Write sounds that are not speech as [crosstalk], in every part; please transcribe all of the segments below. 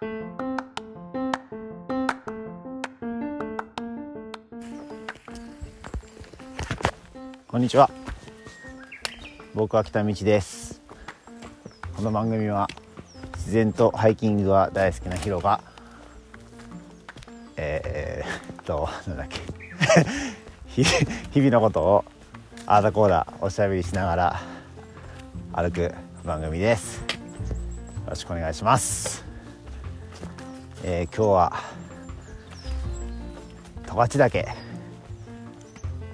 こんにちは。僕は北道です。この番組は自然とハイキングが大好きなヒロがえー、っとなんだっけ。[laughs] 日々のことをあーだこーだおしゃべりしながら歩く番組です。よろしくお願いします。えー、今日は十勝岳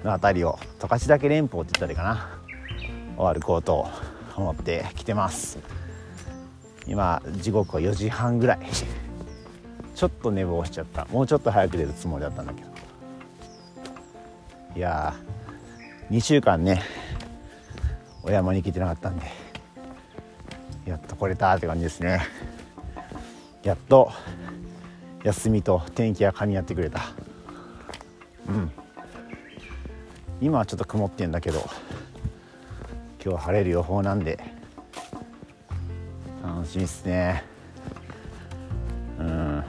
の辺りを十勝岳連峰って言ったらいいかな。を歩こうと思って来てます。今時刻は4時半ぐらい。ちょっと寝坊しちゃった。もうちょっと早く出るつもりだったんだけど。いや2週間ねお山に来てなかったんでやっと来れたって感じですね。やっと休みと天気がかみ合ってくれた。うん。今はちょっと曇ってんだけど今日晴れる予報なんで楽しみっすね。うん。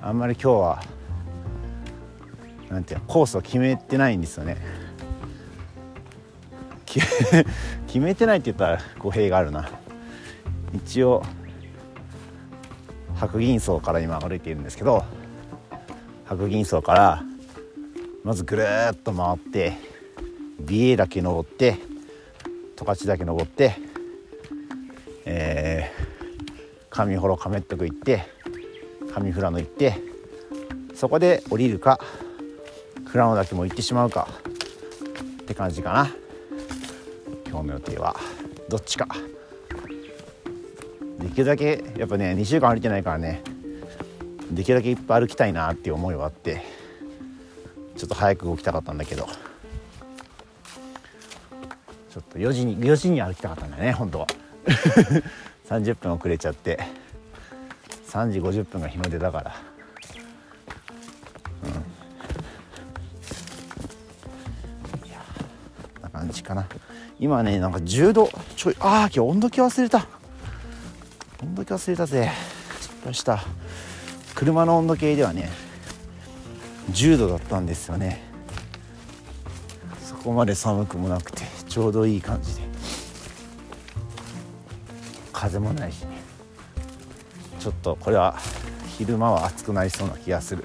あんまり今日はなんていうコースを決めてないんですよね。決めてないって言ったら語弊があるな。一応白銀荘から今歩いているんですけど白銀荘からまずぐるっと回って美瑛岳登って十勝岳登ってえー、上幌亀っ徳行って上富良野行ってそこで降りるか富良野岳も行ってしまうかって感じかな。今日の予定はどっちか。できるだけやっぱね2週間歩いてないからねできるだけいっぱい歩きたいなっていう思いはあってちょっと早く動きたかったんだけどちょっと4時に4時に歩きたかったんだよね本当は。[laughs] 30分遅れちゃって3時50分が日の出だから。うん。いやな感じかな。今ねなんか10度ちょいああ今日温度計忘れた。度計忘れたぜ。失敗した車の温度計ではね10度だったんですよね。そこまで寒くもなくてちょうどいい感じで。風もないしね。ちょっとこれは昼間は暑くなりそうな気がする。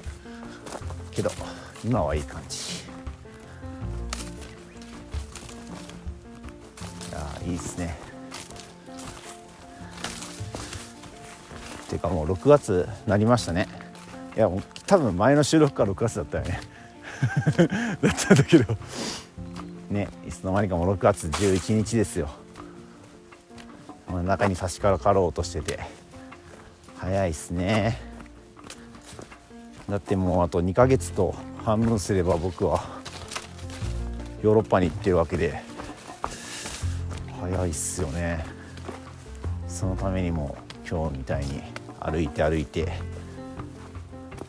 けど今はいい感じ。いやいいですね。いうかもう6月なりましたね。いやもう多分前の収録から6月だったよね。[laughs] だったんだけど。ねいつの間にかもう6月11日ですよ。中に差し掛かろうとしてて。早いっすね。だってもうあと2ヶ月と半分すれば僕はヨーロッパに行ってるわけで。早いっすよね。そのためにも今日みたいに歩いて歩いて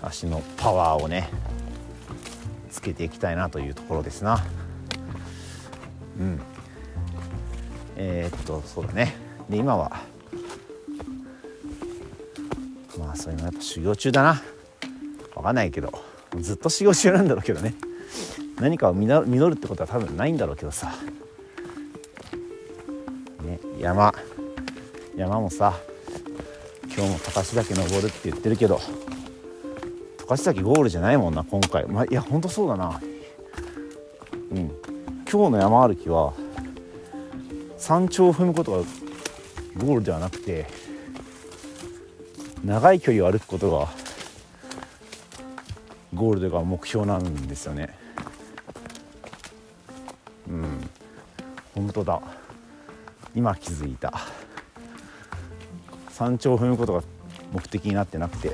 足のパワーをねつけていきたいなというところですな。うん。えー、っとそうだね。で今はまあそういうのやっぱ修行中だな。分かんないけどずっと修行中なんだろうけどね。何かを実るってことは多分ないんだろうけどさ。ね山。山もさ今日も高橋岳登るって言ってるけど高橋岳ゴールじゃないもんな今回、まあ、いやほんとそうだな。うん。今日の山歩きは山頂を踏むことがゴールではなくて長い距離を歩くことがゴールというか目標なんですよね。うん。本当だ。今気づいた。山頂を踏むことが目的になってなくて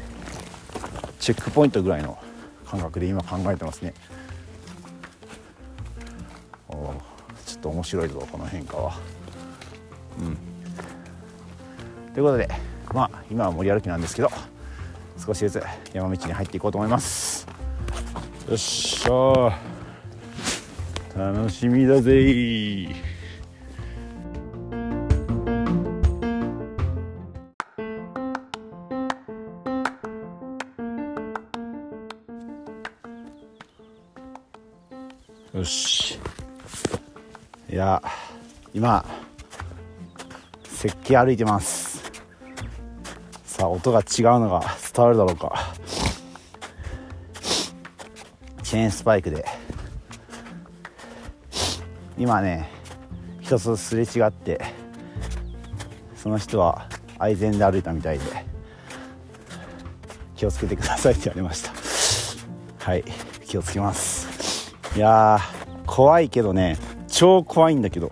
チェックポイントぐらいの感覚で今考えてますね。おちょっと面白いぞこの変化は。うん。ということでまあ今は森歩きなんですけど少しずつ山道に入っていこうと思います。よっしゃ楽しみだぜ今石器歩いてます。さあ音が違うのが伝わるだろうか。チェーンスパイクで。今ね人とすれ違ってその人は愛禅で歩いたみたいで気をつけてくださいって言われました。はい気をつけます。いや怖いけどね超怖いんだけど。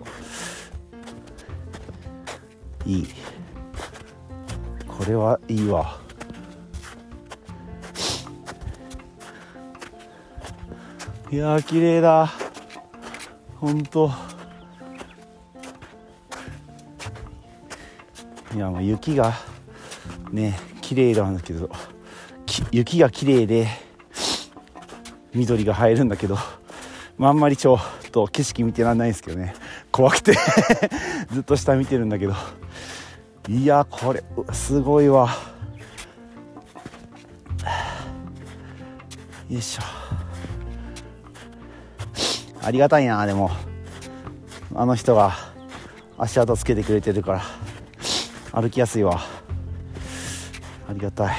これはいいわ。いやー綺麗だ。本当いやもう雪がね綺麗なんだけど雪が綺麗で緑が映えるんだけど、まあ、あんまりちょっと景色見てらんないんですけどね。怖くて [laughs] ずっと下見てるんだけど。いやこれすごいわ。よいしょ。ありがたいなでも。あの人が足跡つけてくれてるから。歩きやすいわ。ありがたい。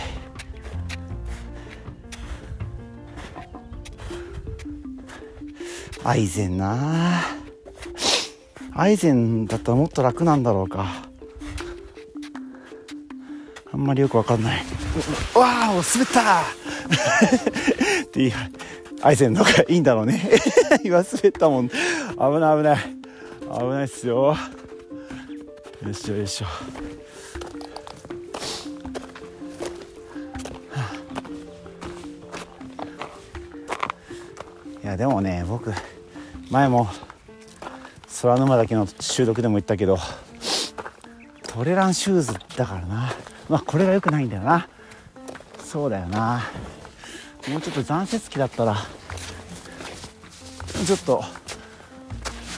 アイゼンな。アイゼンだったらもっと楽なんだろうか。あんまりよくわかんない。わあ滑った。[laughs] っていうアイゼンの方がいいんだろうね。[laughs] 今滑ったもん。危ない危ない。危ないっすよ。よいしょよいしょ。いやでもね僕前も空沼岳の収録でも言ったけどトレランシューズだからなまあこれが良くないんだよな。そうだよな。もうちょっと残雪期だったらちょっと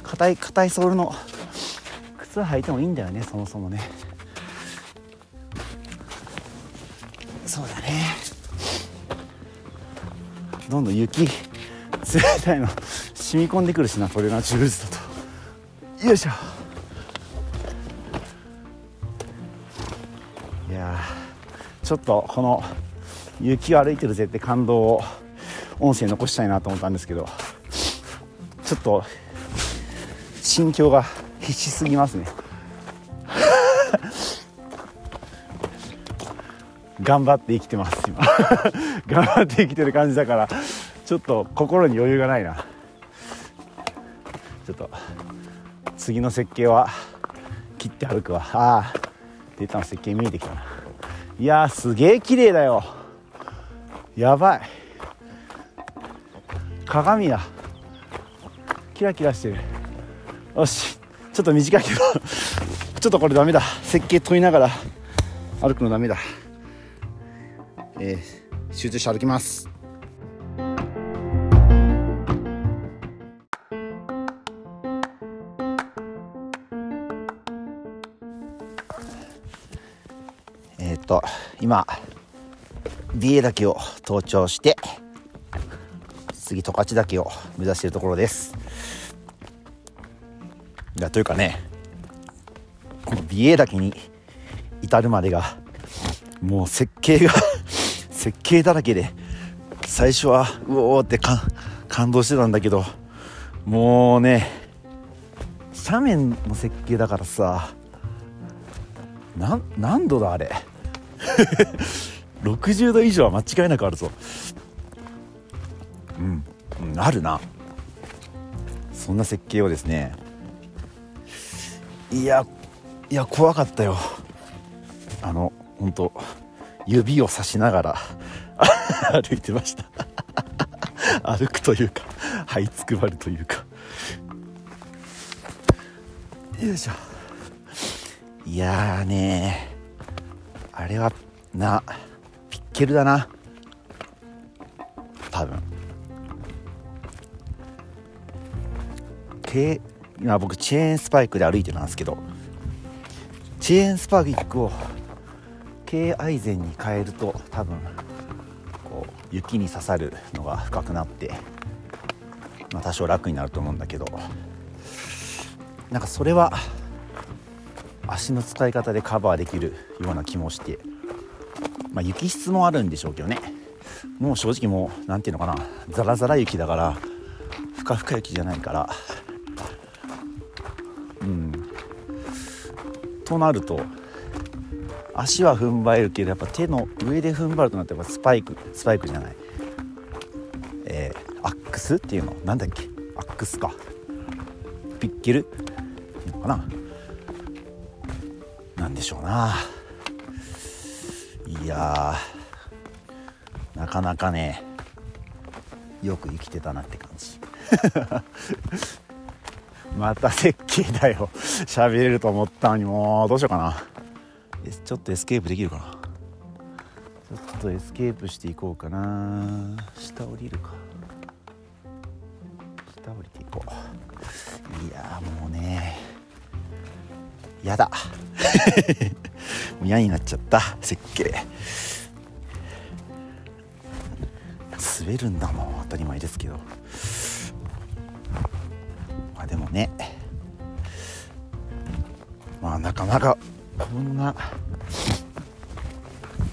硬い硬いソールの靴履いてもいいんだよねそもそもね。そうだね。どんどん雪冷たいの染み込んでくるしなトレーナーシューズだと。よいしょ。ちょっとこの雪を歩いてるぜって感動を音声残したいなと思ったんですけどちょっと心境が必死すぎますね。[laughs] 頑張って生きてます今。[laughs] 頑張って生きてる感じだからちょっと心に余裕がないな。ちょっと次の設計は切って歩くわ。ああデータの設計見えてきたな。いやすげえ綺麗だよ。やばい。鏡だ。キラキラしてる。よし。ちょっと短いけど。[laughs] ちょっとこれダメだ。設計問いながら歩くのダメだ。えー、集中して歩きます。今美瑛岳を登頂して次十勝岳を目指しているところです。いやというかねこの美瑛岳に至るまでがもう設計が [laughs] 設計だらけで最初はうおーって感動してたんだけどもうね斜面の設計だからさ何度だあれ？60度以上は間違いなくあるぞ。うん、うん、あるな。そんな設計をですね。いやいや怖かったよ。あの本当指をさしながら [laughs] 歩いてました。[laughs] 歩くというか這いつくばるというか。よいしょ。いやーねあれはなピッケルだな。多分。今僕チェーンスパイクで歩いてたんですけど。チェーンスパイクを軽アイゼンに変えると多分こう雪に刺さるのが深くなってまあ、多少楽になると思うんだけど。なんかそれは足の使い方でカバーできるような気もしてまあ雪質もあるんでしょうけどね。もう正直もう何ていうのかな。ザラザラ雪だからふかふか雪じゃないから。うん。となると足は踏ん張れるけどやっぱ手の上で踏ん張るとなってやっぱスパイクスパイクじゃない。えー、アックスっていうの？なんだっけ？アックスか。ピッケル？っていうのかな？しょうな。いやなかなかねよく生きてたなって感じ。[laughs] また雪渓だよ。喋れると思ったのにもうどうしようかな。ちょっとエスケープできるかな。ちょっとエスケープしていこうかな。下降りるか。下降りていこう。いやもうねやだ。[laughs] 嫌になっちゃった。雪渓滑るんだもん当たり前ですけど。まあでもね。まあなかなかこんな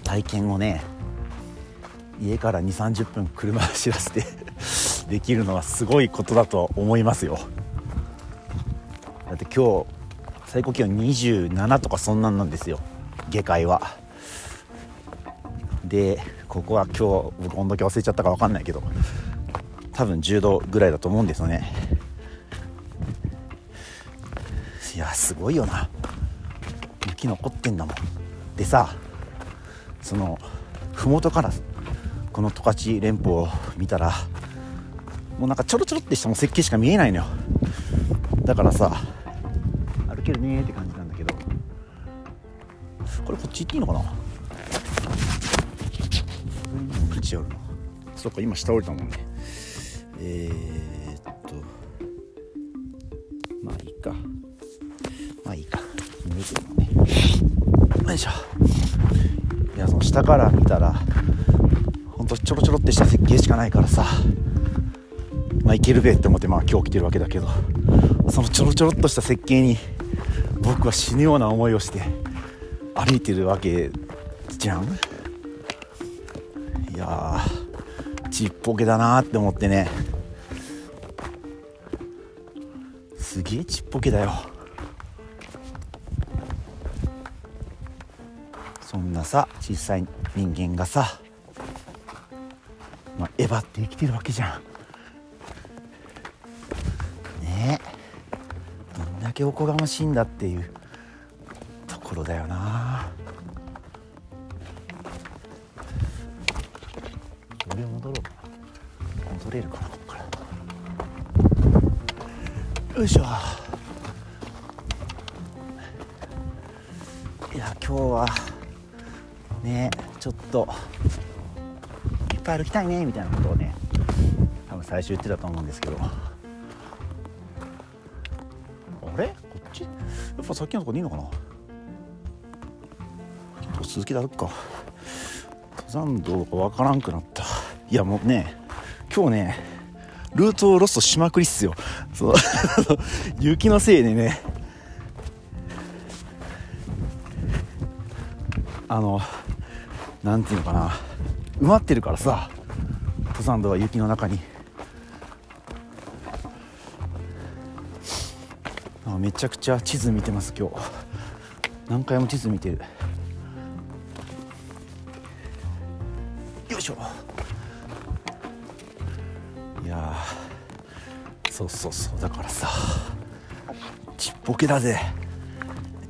体験をね家から2 3 0分車走らせて [laughs] できるのはすごいことだと思いますよ。だって今日最高気温27とかそんなんなんですよ。下界は。でここは今日僕温度計忘れちゃったか分かんないけど多分10度ぐらいだと思うんですよね。いやすごいよな。雪残ってんだもん。でさその麓からこの十勝連峰を見たらもうなんかちょろちょろってしたも設計しか見えないのよ。だからさけるねって感じなんだけど。これこっち行っていいのかな？違うなそっか今下降りたもんね。えー、っとまあいいか。まあいいか。見えてるもんね。よいしょ。いやその下から見たらほんとちょろちょろってした設計しかないからさ。まあいけるべって思ってまあ今日来てるわけだけどそのちょろちょろっとした設計に僕は死ぬような思いをして歩いてるわけじゃん?いやちっぽけだなって思ってね。すげえちっぽけだよ。そんなさ小さい人間がさ、まあ、えばって生きてるわけじゃん。けおこがましいんだっていうところだよな。俺戻ろうかな。戻れるかなここから。よいしょ。いや今日はねちょっといっぱい歩きたいねみたいなことをね多分最初言ってたと思うんですけど。っぱさっきのとこにいいのかな？続きで歩くか。登山道がわからんくなった。いやもうね今日ねルートをロストしまくりっすよ。そう。[laughs] 雪のせいでね。あのなんていうのかな。埋まってるからさ。登山道は雪の中に。めちゃくちゃ地図見てます今日。何回も地図見てる。よいしょ。いやそうそうそう。だからさちっぽけだぜ。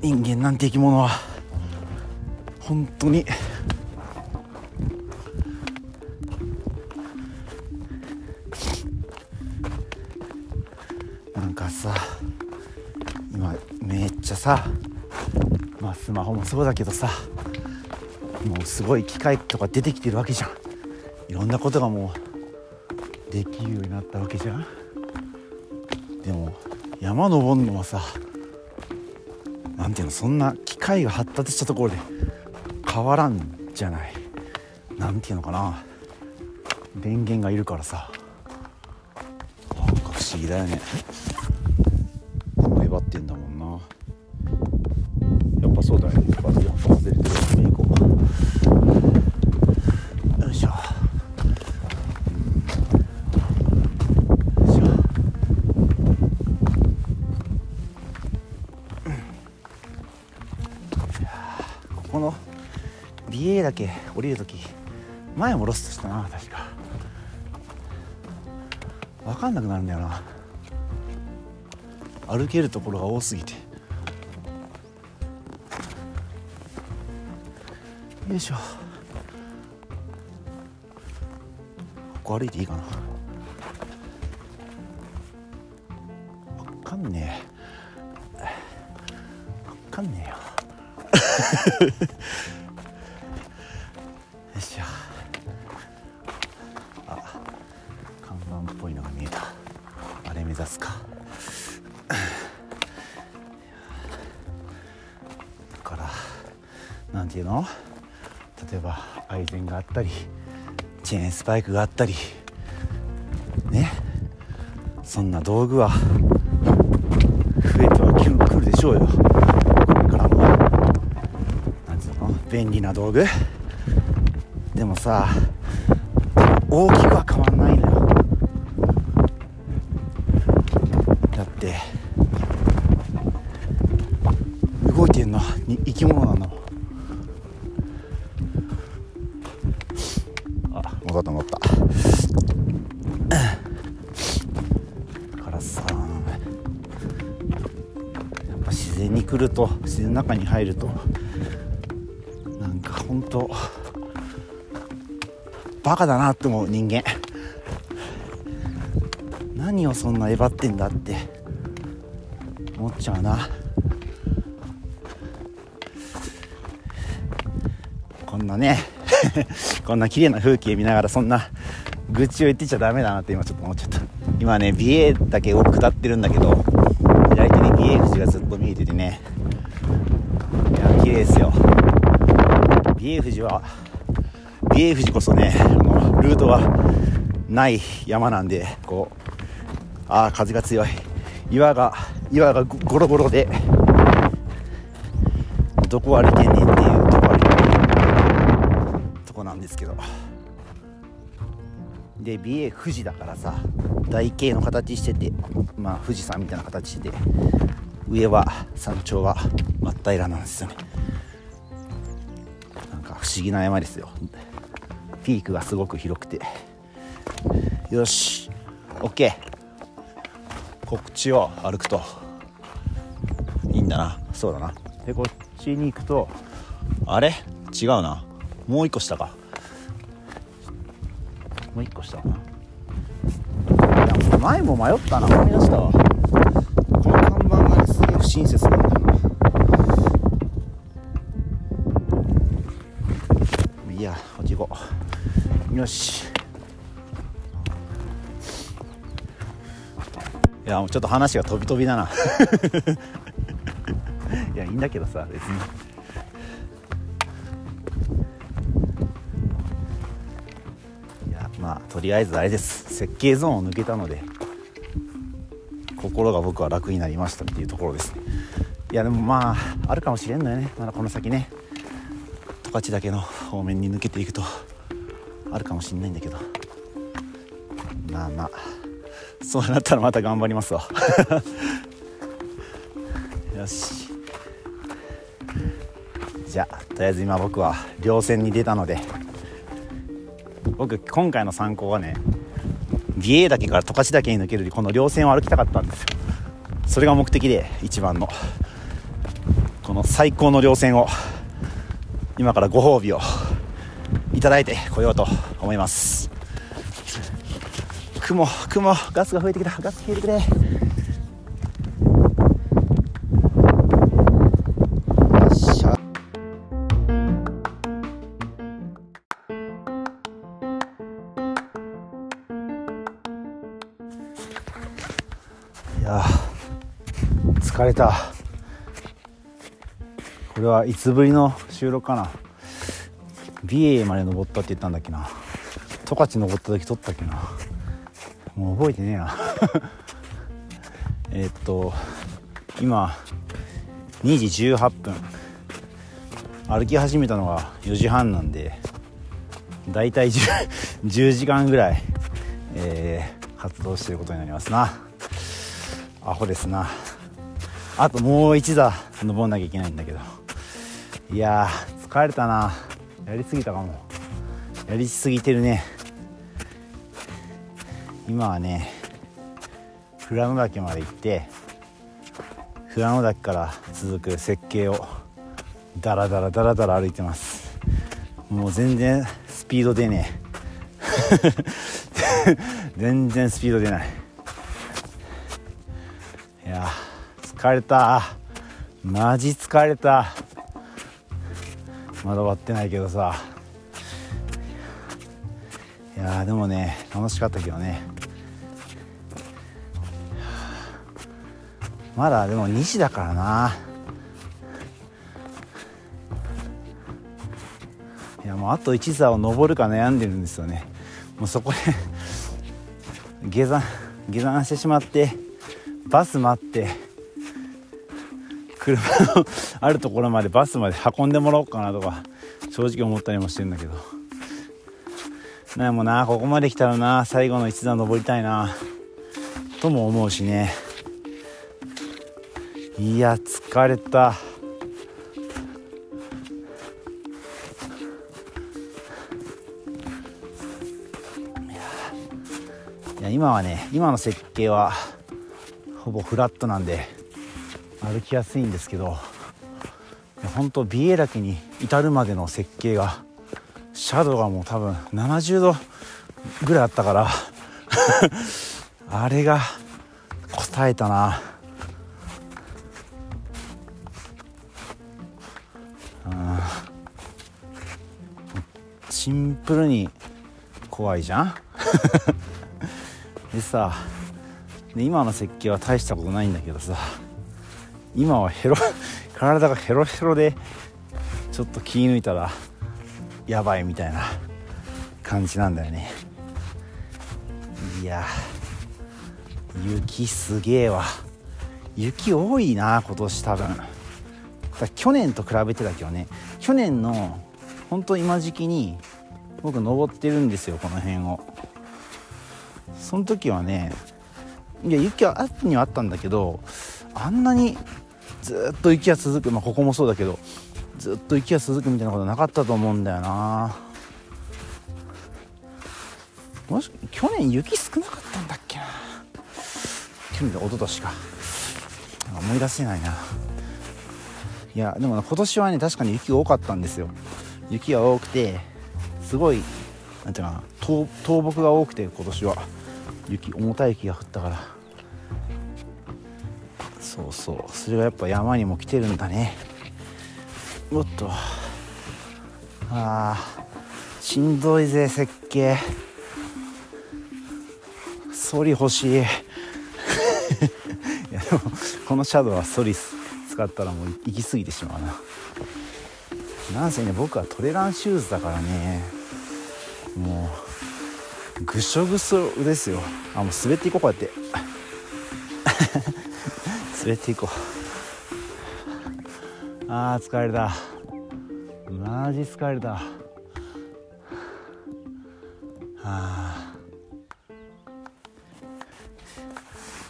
人間なんて生き物は。本当に。さまあスマホもそうだけどさもうすごい機械とか出てきてるわけじゃん。いろんなことがもうできるようになったわけじゃん。でも山登るのはさなんていうのそんな機械が発達したところで変わらんじゃない。なんていうのかな。電源がいるからさ。なんか不思議だよね。りるとき前もロストしたな確か。分かんなくなるんだよな。歩けるところが多すぎて。よいしょ。ここ歩いていいかな。分かんねえ。分かんねえよ。[laughs] あれ目指すか。だからなんていうの？例えばアイゼンがあったりチェーンスパイクがあったりね？そんな道具は増えてはくるでしょうよ。これからも。なんつうの？便利な道具？でもさ大きくは変わると自然の中に入ると。なんか本当バカだなって思う人間。何をそんなえばってんだって。思っちゃうな。こんなね [laughs] こんな綺麗な風景見ながらそんな愚痴を言ってちゃダメだなって今ちょっと思っちゃった。今ね美瑛岳を下ってるんだけど左手に美瑛富士がずっと見えててね。ですよ。美瑛富士は美瑛富士こそねあのルートがない山なんでこうああ風が強い。岩が岩がゴロゴロでどこ歩いてんねんっていうとこ歩いてるとこなんですけど。で美瑛富士だからさ台形の形しててまあ富士山みたいな形してて上は山頂は真っ平らなんですよね。不思議な山ですよ。ピークがすごく広くて。よし。OK こっちを歩くと。いいんだな。そうだな。でこっちに行くと。あれ？違うな。もう一個下か。もう一個下かな。いや前も迷ったな。思い出したわ。この看板がすげえ不親切なんだよ。いやこっち行こう。よし。いやもうちょっと話が飛び飛びだな。[laughs] いやいいんだけどさ別に。いやまあとりあえずあれです。設計ゾーンを抜けたので心が僕は楽になりましたっていうところです。いやでもまああるかもしれんのよね。まだこの先ね。十勝岳の方面に抜けていくとあるかもしんないんだけど。まあまあそうなったらまた頑張りますわ。[laughs] よし。じゃあとりあえず今僕は稜線に出たので僕今回の参考はね美瑛岳から十勝岳に抜けるこの稜線を歩きたかったんですよ。それが目的で一番のこの最高の稜線を今からご褒美をいただいてこようと思います。雲雲ガスが増えてきた。ガス消えてくれ。いや疲れた。これはいつぶりの収録かな。美瑛まで登ったって言ったんだっけな。十勝登った時撮ったっけな。もう覚えてねえな。[laughs] え、っと今2時18分。歩き始めたのが4時半なんでだいたい 10, 10時間ぐらい、えー、活動してることになりますな。アホですな。あともう一座登んなきゃいけないんだけど。いや疲れたな。やりすぎたかも。やりすぎてるね。今はね富良野岳まで行って富良野岳から続く設計をダラダラダラダラ歩いてます。もう全然スピード出ねえ。[laughs] 全然スピード出ない。いや疲れた。マジ疲れた。まだ終わってないけどさ。いやでもね楽しかったけどね。まだでも2時だからな。いやもうあと1座を登るか悩んでるんですよね。もうそこで [laughs] 下山下山してしまってバス待って車のあるところまでバスまで運んでもらおうかなとか正直思ったりもしてんだけど。でもなここまで来たらな最後の一段登りたいなとも思うしね。いや疲れた。いや今はね今の設計はほぼフラットなんで歩きやすいんですけど本当美瑛岳に至るまでの設計がシャドウがもう多分70度ぐらいあったから [laughs] あれが答えたな。シンプルに怖いじゃん？[laughs] でさで今の設計は大したことないんだけどさ今はヘロ [laughs] 体がヘロヘロでちょっと気抜いたらやばいみたいな感じなんだよね。いや雪すげえわ。雪多いな今年多分。去年と比べてだけどね。去年の本当今時期に僕登ってるんですよこの辺を。その時はねいや雪はあっにはあったんだけどあんなにずっと雪が続く。まあここもそうだけどずっと雪が続くみたいなことなかったと思うんだよな。もし去年雪少なかったんだっけな。去年で一昨年か。思い出せないな。いやでも、今年はね確かに雪が多かったんですよ。雪が多くてすごいなんていうかな倒木が多くて今年は。雪重たい雪が降ったから。そうそう。それがやっぱ山にも来てるんだね。おっと。あーしんどいぜ設計。ソリ欲しい。[laughs] いやでもこのシャドウはソリ使ったらもう行き過ぎてしまうな。なんせね僕はトレランシューズだからね。もうぐしょぐしょですよ。あもう滑っていこうこうやって。滑っていこう。あー疲れた。マジ疲れた。あ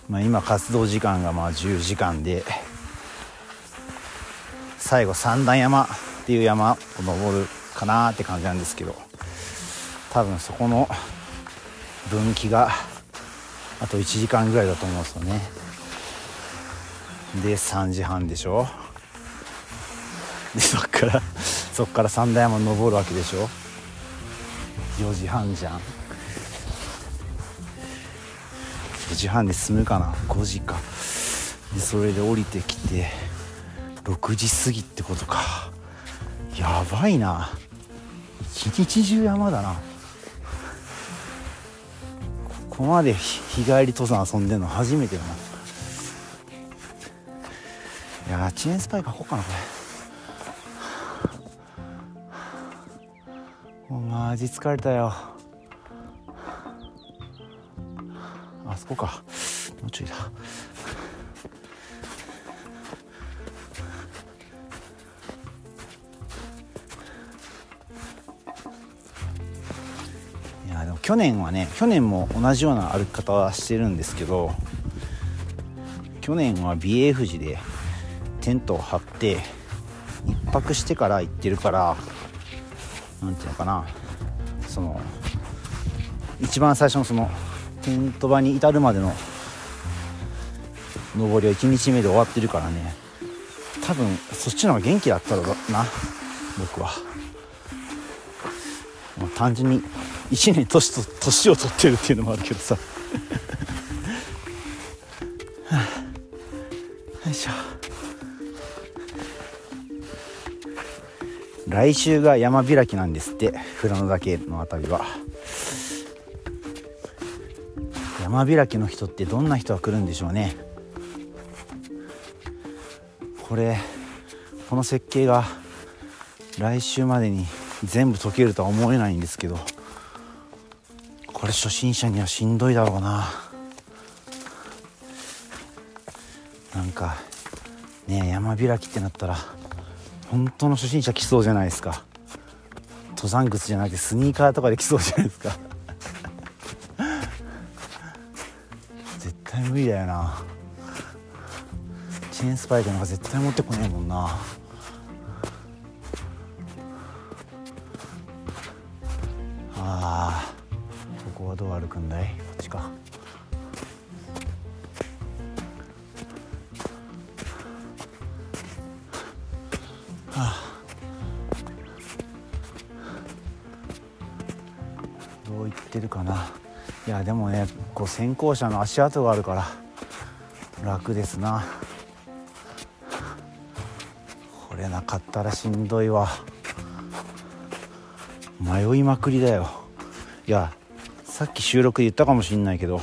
まあ今活動時間がまあ10時間で最後三段山っていう山を登るかなって感じなんですけど多分そこの分岐があと1時間ぐらいだと思うんですよね。で3時半でしょ。でそっからそっから三段山登るわけでしょ。4時半じゃん。4時半で済むかな。5時か。でそれで降りてきて6時過ぎってことか。やばいな。一日中山だな。ここまで日帰り登山遊んでんの初めてだな。や遅延スパイク履こうかなこれ。もうマジ疲れたよ。あそこか。もうちょいだ。いやでも去年はね去年も同じような歩き方はしてるんですけど去年は BA 富士でテントを張って1泊してから行ってるから何ていうのかな。その一番最初のそのテント場に至るまでの上りは1日目で終わってるからね。多分そっちの方が元気だったろうな僕は。もう単純に1年年と年を取ってるっていうのもあるけどさ。来週が山開きなんですって。富良野岳の辺りは。山開きの人ってどんな人が来るんでしょうね。これこの設計が来週までに全部解けるとは思えないんですけどこれ初心者にはしんどいだろうな。なんかね山開きってなったら本当の初心者来そうじゃないですか。登山靴じゃなくてスニーカーとかで来そうじゃないですか。絶対無理だよな。チェーンスパイクなんか絶対持ってこねえもんな。あここはどう歩くんだい？こっちか。先行者の足跡があるから楽ですな。これなかったらしんどいわ。迷いまくりだよ。いやさっき収録で言ったかもしんないけど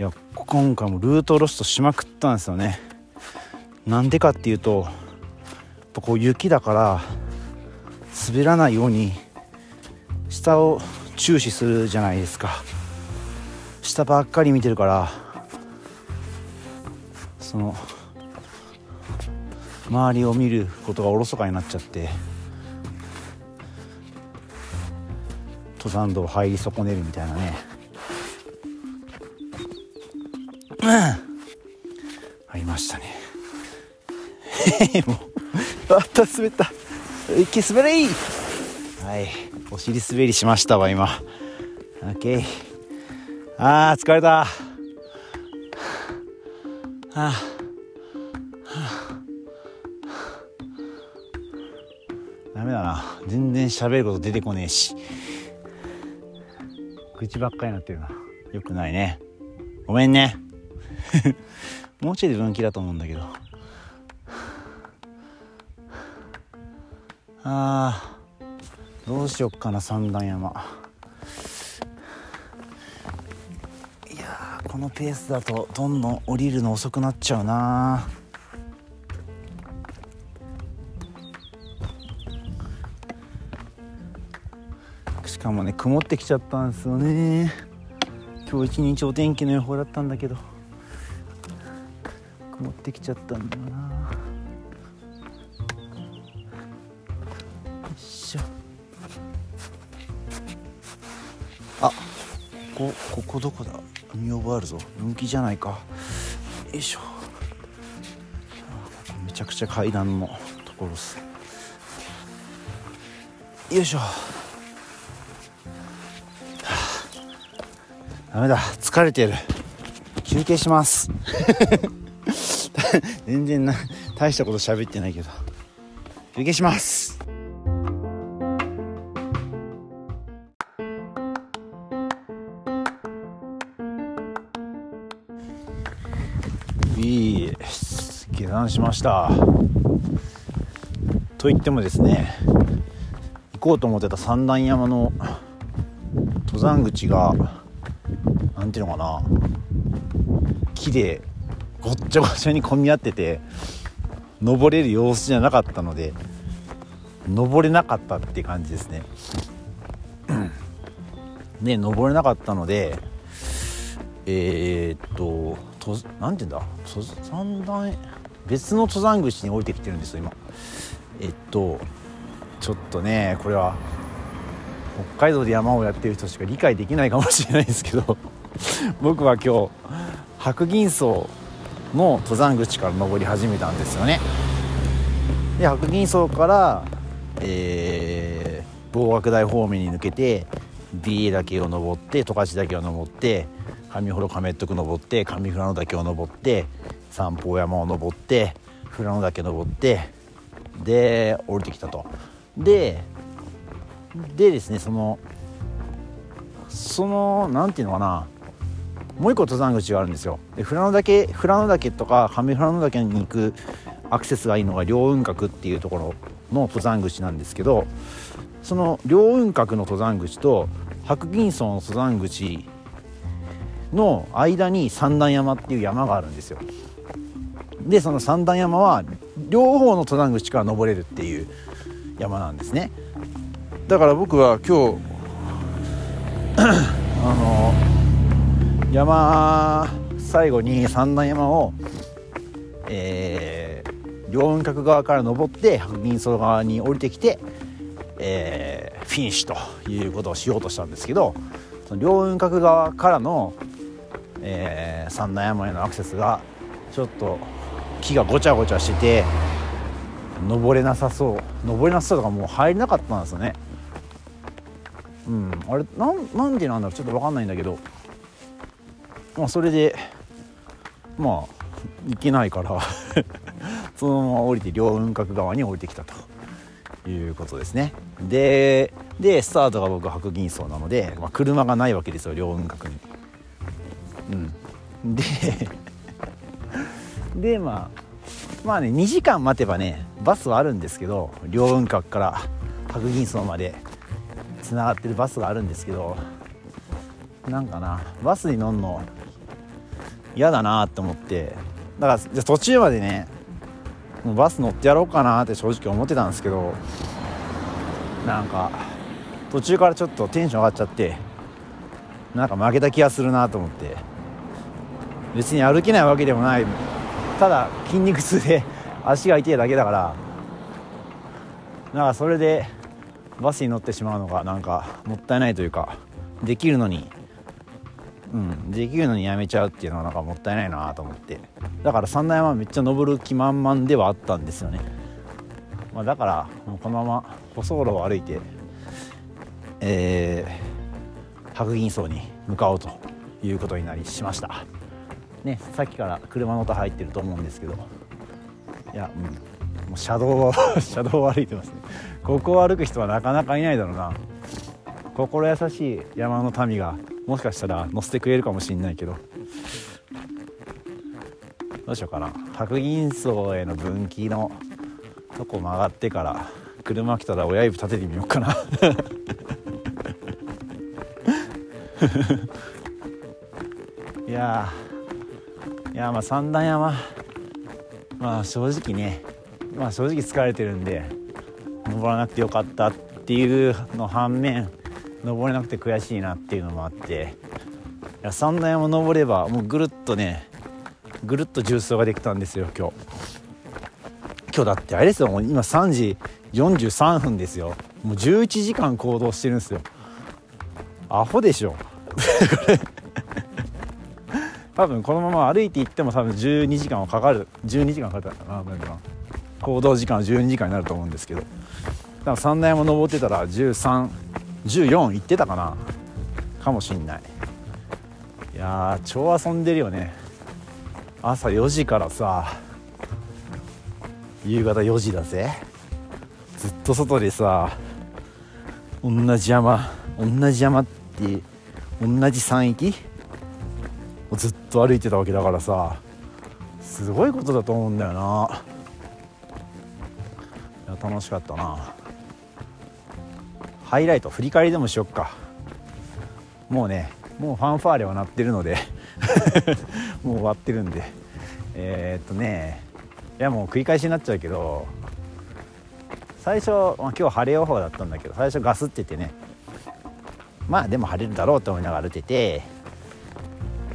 いや今回もルートロストしまくったんですよね。なんでかっていうとこう雪だから滑らないように下を注視するじゃないですか。下ばっかり見てるからその周りを見ることがおろそかになっちゃって登山道入り損ねるみたいなね。[coughs] ありましたね。[laughs] もうあった滑った。一気滑れい。はい。お尻滑りしましたわ今。OK あー疲れた。はあ。ダメだな全然喋ること出てこねえし口ばっかりになってるなよくないねごめんねもうちょいで分岐だと思うんだけどあ。ーどうしよっかな三段山このペースだとどんどん降りるの遅くなっちゃうな。しかもね曇ってきちゃったんですよね。今日一日お天気の予報だったんだけど。曇ってきちゃったんだよな。よいしょ。あこここどこだ？見覚えあるぞ。分岐じゃないか。よいしょ。めちゃくちゃ階段のところっす。よいしょ。ダメだ。疲れてる。休憩します。[laughs] 全然な大したこと喋ってないけど。休憩します。しました。と言ってもですね行こうと思ってた三段山の登山口がなんていうのかな木でごっちゃごちゃに混み合ってて登れる様子じゃなかったので登れなかったって感じですね。で [clears throat] 登れなかったのでえー、っととなんていうんだ？登山段別の登山口に降りてきてるんですよ今。えっとちょっとねこれは北海道で山をやってる人しか理解できないかもしれないですけど [laughs] 僕は今日白銀荘の登山口から登り始めたんですよね。で白銀荘からえー、望岳台方面に抜けて美瑛岳を登って十勝岳を登って上幌亀戸区登って上富良野岳を登って三宝山を登って富良野岳登ってで降りてきたと。ででですねそのその何ていうのかな。もう一個登山口があるんですよ。で富良野岳富良野岳とか上富良野岳に行くアクセスがいいのが両雲閣っていうところの登山口なんですけどその両雲閣の登山口と白銀荘の登山口の間に三段山っていう山があるんですよ。でその三段山は両方の登山口から登れるっていう山なんですね。だから僕は今日 [coughs] あの山最後に三段山をえー、両雲閣側から登って白銀荘側に降りてきて、えー、フィニッシュということをしようとしたんですけどその両雲閣側からの、えー、三段山へのアクセスがちょっと木がごちゃごちゃしてて登れなさそう。登れなさそうとかもう入れなかったんですよね。うん。あれなんなんでなんだろう。ちょっと分かんないんだけど。まあそれでまあ行けないから [laughs] そのまま降りて両雲閣側に降りてきたと。いうことですね。ででスタートが僕白銀荘なので、まあ、車がないわけですよ両雲閣に。うん。ででまあまあね2時間待てばねバスはあるんですけど両雲閣から白銀荘までつながってるバスがあるんですけどなんかなバスに乗んの嫌だなって思ってだからじゃ途中までねもうバス乗ってやろうかなって正直思ってたんですけどなんか途中からちょっとテンション上がっちゃってなんか負けた気がするなと思って別に歩けないわけでもないただ筋肉痛で足が痛いだけだからなんかそれでバスに乗ってしまうのがなんかもったいないというかできるのにうんできるのにやめちゃうっていうのはなんかもったいないなと思って。だから三段山めっちゃ登る気満々ではあったんですよね、まあ、だからもうこのまま舗装路を歩いてえー、白銀荘に向かおうということになりしました。ねさっきから車の音入ってると思うんですけど。いや、うん、もう車道を [laughs] 車道を歩いてますね。ここを歩く人はなかなかいないだろうな。心優しい山の民がもしかしたら乗せてくれるかもしんないけど。どうしようかな。白銀荘への分岐のとこ曲がってから車来たら親指立ててみようかな。[laughs] いやいやまあ三段山。まあ正直ね。まあ正直疲れてるんで登らなくてよかったっていうの反面登れなくて悔しいなっていうのもあって。いや三段山登ればもうぐるっとねぐるっと重走ができたんですよ今日。今日だってあれですよもう今3時43分ですよ。もう11時間行動してるんですよ。アホでしょ。多分このまま歩いていっても多分12時間はかかる12時間かかるかな行動時間は12時間になると思うんですけど。だから三段山登ってたら13 14行ってたかなかもしんない。いや超遊んでるよね。朝4時からさ夕方4時だぜ。ずっと外でさ同じ山同じ山って同じ山域ずっと歩いてたわけだからさすごいことだと思うんだよな。いや楽しかったな。ハイライト振り返りでもしよっか。もうねもうファンファーレは鳴ってるので [laughs] もう終わってるんで。えー、っとねいやもう繰り返しになっちゃうけど最初、まあ、今日晴れ予報だったんだけど最初ガスっててねまあでも晴れるだろうと思いながら歩いてて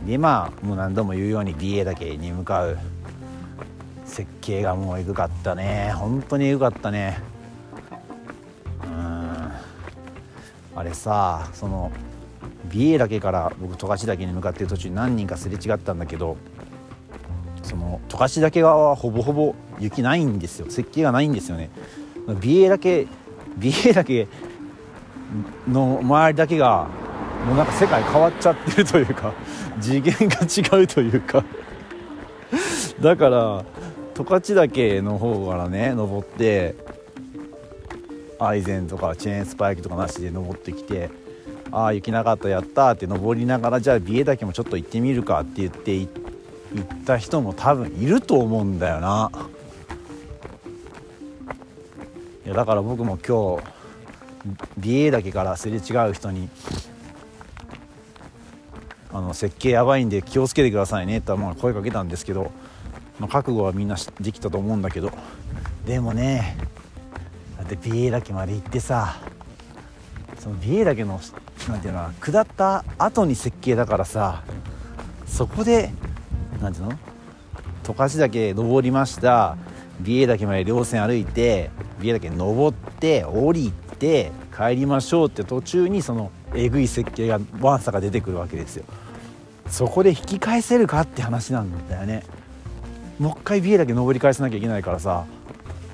でまあもう何度も言うように BA だけに向かう。設計がもうエグかったね。本当にエグかったね。うん。あれさその美瑛岳から僕十勝岳に向かってる途中に何人かすれ違ったんだけどその十勝岳側はほぼほぼ雪ないんですよ。雪景がないんですよね。美瑛岳美瑛岳の周りだけがもうなんか世界変わっちゃってるというか [laughs] 次元が違うというか。[laughs] だから十勝岳の方からね登ってアイゼンとかチェーンスパイクとかなしで登ってきてああ雪なかったやったって登りながらじゃあ美瑛岳もちょっと行ってみるかって言って行った人も多分いると思うんだよな。いやだから僕も今日美瑛岳からすれ違う人にあの設計やばいんで気をつけてくださいねってまあ声かけたんですけど、まあ、覚悟はみんなできたと思うんだけどでもねだって美瑛岳まで行ってさその美瑛岳のなんていうのは下った後に設計だからさそこでなんていうの十勝岳登りました。美瑛岳まで稜線歩いて美瑛岳登って降りて帰りましょうって途中にそのえぐい設計がワンサが出てくるわけですよ。そこで引き返せるかって話なんだよね。もう一回美瑛岳登り返さなきゃいけないからさ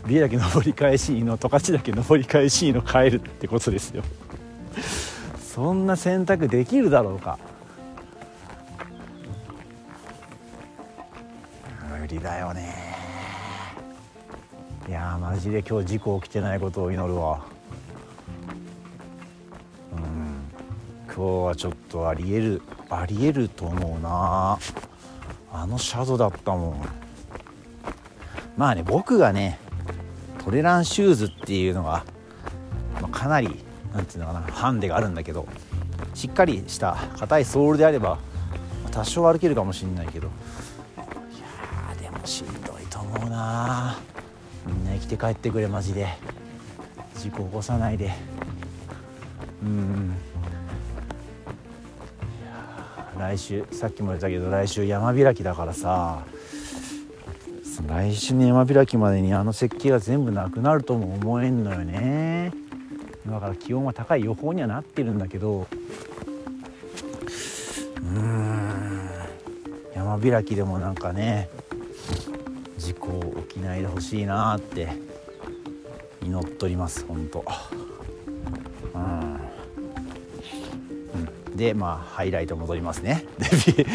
美瑛岳登り返しの十勝岳登り返しの帰るってことですよ。そんな選択できるだろうか。無理だよね。いやマジで今日事故起きてないことを祈るわ。今日はちょっとありえるありえると思うな。あのシャドウだったもん。まあね僕がねトレランシューズっていうのが、まあ、かなりなんていうのかなハンデがあるんだけどしっかりした硬いソールであれば多少歩けるかもしれないけど。いやでもしんどいと思うな。みんな生きて帰ってくれマジで。事故起こさないで。うん。来週さっきも言ったけど来週山開きだからさ来週の山開きまでにあの設計が全部なくなるとも思えんのよね。だから気温は高い予報にはなってるんだけど。うん。山開きでもなんかね事故起きないでほしいなって祈っとります本当でまあハイライト戻りますね。[laughs] で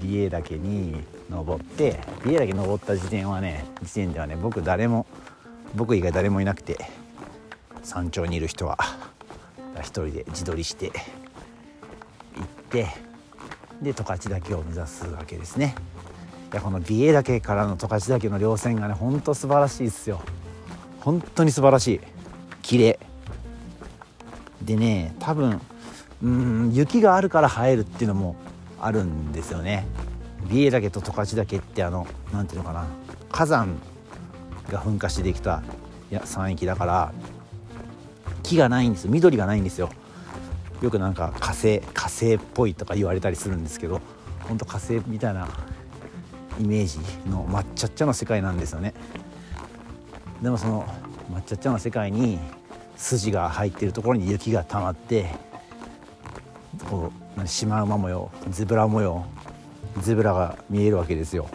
美瑛岳に登って美瑛岳登った時点はね時点ではね僕誰も僕以外誰もいなくて山頂にいる人は一人で自撮りして行ってで十勝岳を目指すわけですね。いやこの美瑛岳からの十勝岳の稜線がねほんと素晴らしいですよ。本当に素晴らしい。綺麗。でね多分うん雪があるから生えるっていうのもあるんですよね。美瑛岳と十勝岳ってあの何ていうのかな。火山が噴火してできた山域だから木がないんです緑がないんですよ。よくなんか火星火星っぽいとか言われたりするんですけどほんと火星みたいなイメージの抹茶っちゃの世界なんですよね。でもその抹茶っちゃの世界に筋が入ってるところに雪が溜まってこうシマウマ模様ゼブラ模様ゼブラが見えるわけですよ。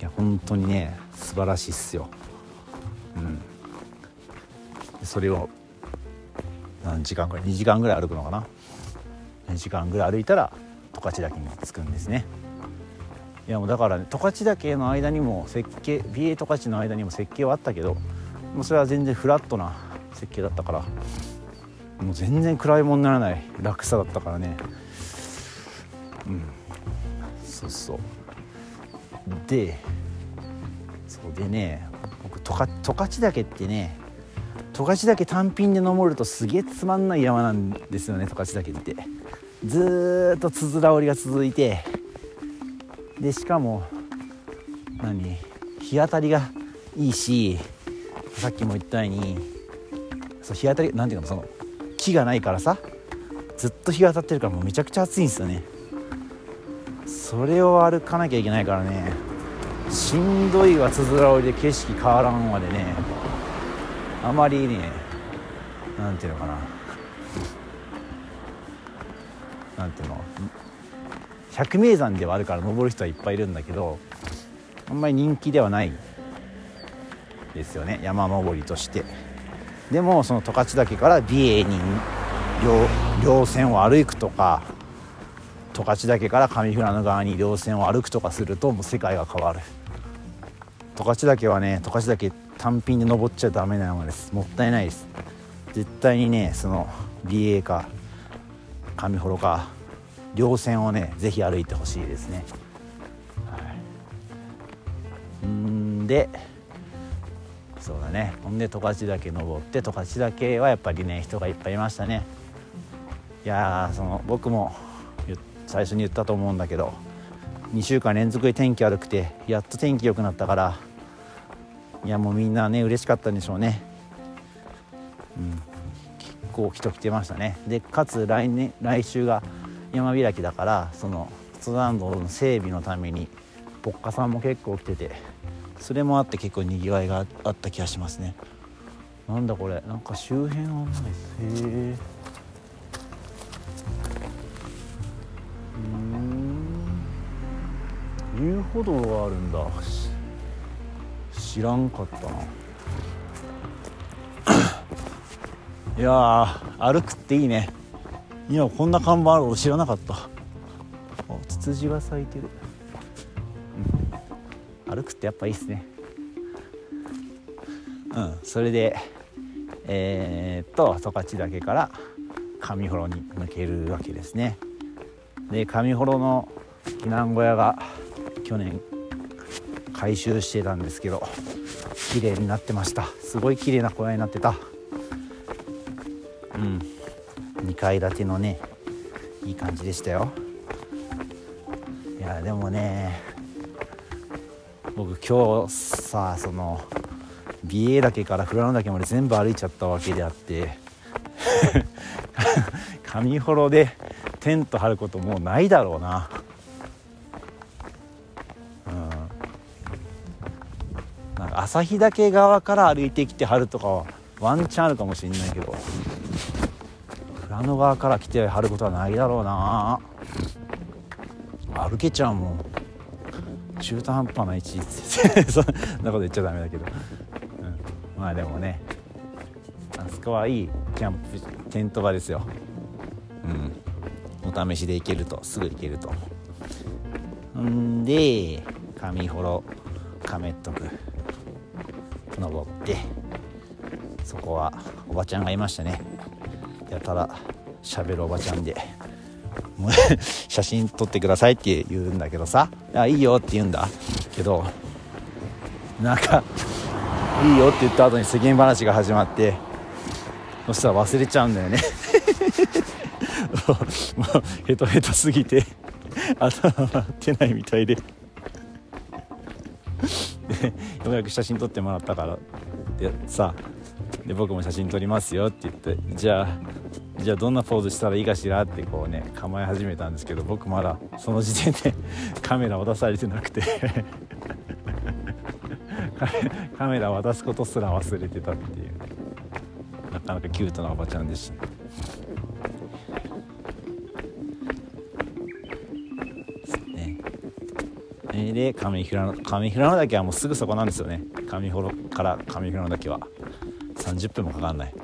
いや本当にね素晴らしいっすよ。うん。それを何時間ぐらい2時間ぐらい歩くのかな？2時間ぐらい歩いたら十勝岳に着くんですね。いやもうだからね十勝岳の間にも設計美瑛十勝の間にも設計はあったけどもうそれは全然フラットな設計だったから。もう全然暗いもんならない落差だったからね。うん。そうそう。でそうでね僕十勝岳ってね十勝岳単品で登るとすげえつまんない山なんですよね十勝岳って。ずっとつづら折りが続いてでしかも何日当たりがいいしさっきも言ったようにそう日当たりなんていうのその木がないからさずっと日が当たってるからもうめちゃくちゃ暑いんですよね。それを歩かなきゃいけないからねしんどいわつづら折りで景色変わらんわでねあまりね何ていうのかな。なんていうの百名山ではあるから登る人はいっぱいいるんだけどあんまり人気ではないですよね山登りとして。でもその十勝岳から美瑛に稜線を歩くとか十勝岳から上富良野側に稜線を歩くとかするともう世界が変わる。十勝岳はね十勝岳単品で登っちゃダメな山です。もったいないです。絶対にねその美瑛か上幌か稜線をねぜひ歩いてほしいですね、はい、んでそうだね。ほんで十勝岳登って十勝岳はやっぱりね人がいっぱいいましたね。いやその僕も最初に言ったと思うんだけど2週間連続で天気悪くてやっと天気良くなったからいやもうみんなね嬉しかったんでしょうね。うん。結構人来てましたね。でかつ来年来週が山開きだからその登山道の整備のためにポッカさんも結構来ててそれもあって結構にぎわいがあった気がしますね。なんだこれ。なんか周辺案内へえ。うん。遊歩道があるんだ。知らんかったな。[coughs] いや歩くっていいね。今こんな看板あるの知らなかった。あツツジが咲いてる、うん、歩くってやっぱいいっすね。うん。それでえー、っと十勝岳から上幌に抜けるわけですね。で上幌の避難小屋が去年改修してたんですけど綺麗になってました。すごい綺麗な小屋になってた。うん。2階建てのねいい感じでしたよ。いやでもね僕今日さその美瑛岳から富良野岳まで全部歩いちゃったわけであって [laughs] 上幌でテント張ることもうないだろうな。旭岳側から歩いてきてはるとかはワンチャンあるかもしれないけど富良野側から来てはることはないだろうな。歩けちゃうもん。中途半端な位置 [laughs] そんなこと言っちゃダメだけど、うん、まあでもねあそこはいいキャンプテント場ですよ。うん。お試しで行けるとすぐ行けると。んで上幌亀っとく登ってそこはおばちゃんがいましたね。やたら喋るおばちゃんで。[laughs] 写真撮ってくださいって言うんだけどさ「あいいよ」って言うんだ。けどなんか「いいよ」って言った後に世間話が始まってそしたら忘れちゃうんだよね。[laughs] もうヘトヘトすぎて頭回ってないみたいで。でようやく写真撮ってもらったからでさで僕も写真撮りますよって言ってじゃあじゃあどんなポーズしたらいいかしらってこうね構え始めたんですけど僕まだその時点で [laughs] カメラを渡されてなくて。[laughs] カメラ渡すことすら忘れてたっていう。なかなかキュートなおばちゃんでした。で上富良野上富良野岳はもうすぐそこなんですよね。上幌から上富良野岳は。30分もかかんない。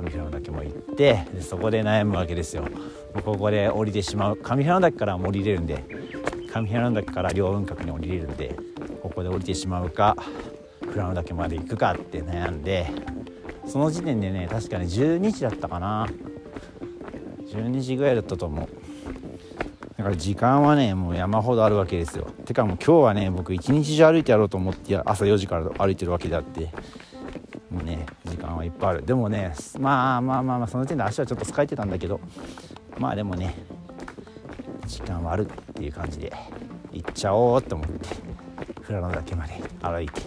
上富良野岳も行ってでそこで悩むわけですよ。ここで降りてしまう。上富良野岳からも降りれるんで上富良野岳から両雲閣に降りれるんでここで降りてしまうか富良野岳まで行くかって悩んでその時点でね確かに12時だったかな。12時ぐらいだったと思う。だから時間はねもう山ほどあるわけですよ。てかもう今日はね僕一日中歩いてやろうと思って朝4時から歩いてるわけであってもうねいっぱいある。でもねまあまあまあまあその時点で足はちょっと疲れてたんだけどまあでもね時間はあるっていう感じで行っちゃおうと思って富良野岳まで歩いて。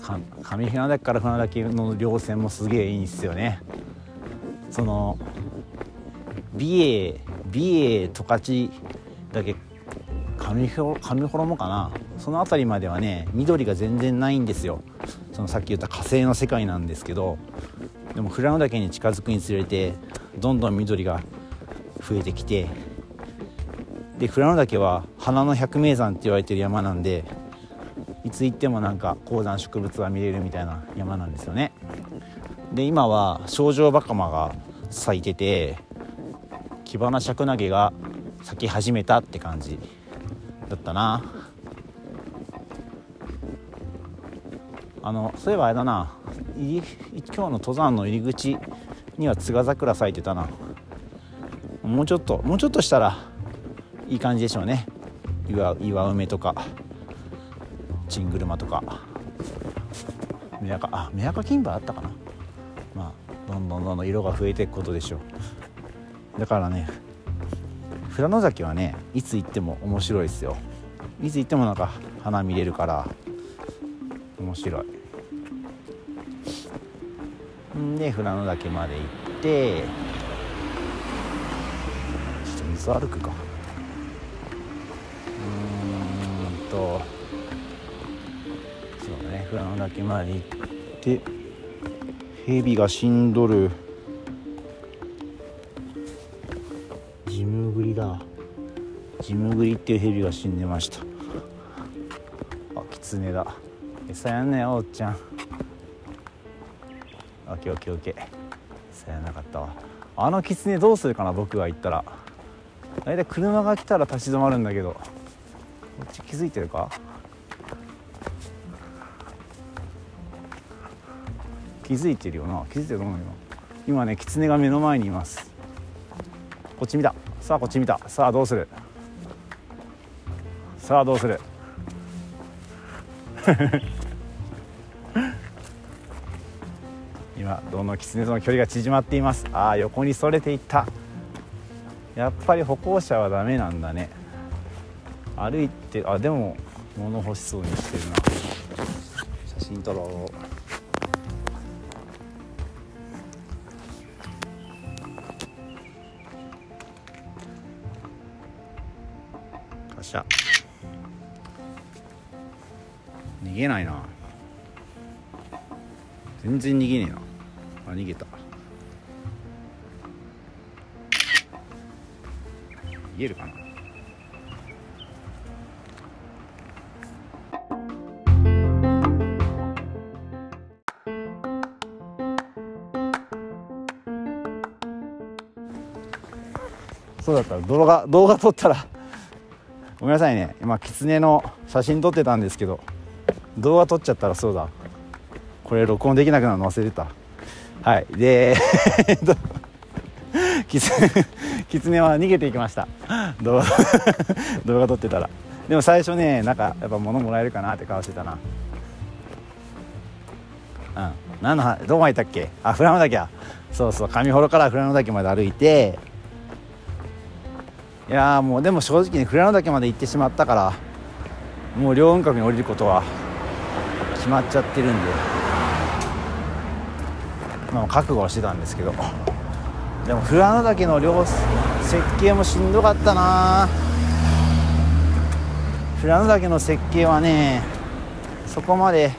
上富良野岳から富良野岳の稜線もすげえいいんですよね。その美瑛美瑛十勝だけ上幌上幌もかな。その辺りまではね緑が全然ないんですよ。そのさっき言った火星の世界なんですけどでも富良野岳に近づくにつれてどんどん緑が増えてきてで富良野岳は花の百名山って言われてる山なんでいつ行ってもなんか高山植物が見れるみたいな山なんですよね。で今は症状バカマが咲いててキバナシャクナゲが咲き始めたって感じだったな。あのそういえばあれだな。今日の登山の入り口にはつが桜咲いてたな。もうちょっともうちょっとしたらいい感じでしょうね。岩岩梅とかチングルマとか。メアカあメアカ金馬あったかな。まあどんどんどんどん色が増えていくことでしょう。だからね富良野崎はねいつ行っても面白いですよ。いつ行ってもなんか花見れるから面白い。で富良野岳まで行ってちょっと水歩くか。うんとそうだね富良野岳まで行って蛇が死んどる。ジムグリだ。ジムグリっていう蛇が死んでました。あキツネだ。餌やんなよおっちゃん。オッケーオッケーオッケー。餌やなかったわ。あのキツネどうするかな僕が行ったら。大体車が来たら立ち止まるんだけど。こっち気づいてるか？気づいてるよな。気づいてると思うよ。今ねキツネが目の前にいます。こっち見た。さあこっち見た。さあどうする？さあどうする？[laughs] どのキツネとの距離が縮まっています。ああ横にそれていった。やっぱり歩行者はダメなんだね。歩いてあでも物欲しそうにしてるな。写真撮ろう。よっしゃ。逃げないな。全然逃げねえな。あ逃げた。逃げるかな？そうだったら動画動画撮ったらごめんなさいね。今キツネの写真撮ってたんですけど動画撮っちゃったらそうだ。これ録音できなくなるの忘れてた。はい。でえっとキツキツネは逃げていきました。動画動画撮ってたら。でも最初ねなんかやっぱ物もらえるかなって顔してたな。うん。何のどこまで行ったっけ？あ富良野岳や。そうそう。上幌から富良野岳まで歩いて。いやもうでも正直に富良野岳まで行ってしまったからもう両雲閣に降りることは決まっちゃってるんで、まあ、覚悟はしてたんですけど。でも富良野岳の両設計もしんどかったな。富良野岳の設計はねそこまで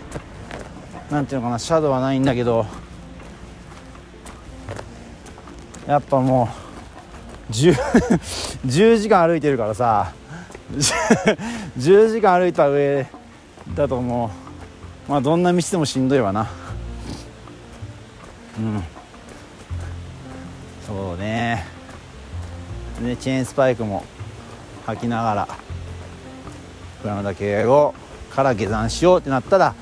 なんていうのかなシャドウはないんだけど。やっぱもう 10, 10 [laughs] 時間歩いてるからさ。10時間歩いた上だともうまあどんな道でもしんどいわな。うん。そうね。でチェーンスパイクも履きながら富良野岳をから下山しようってなったら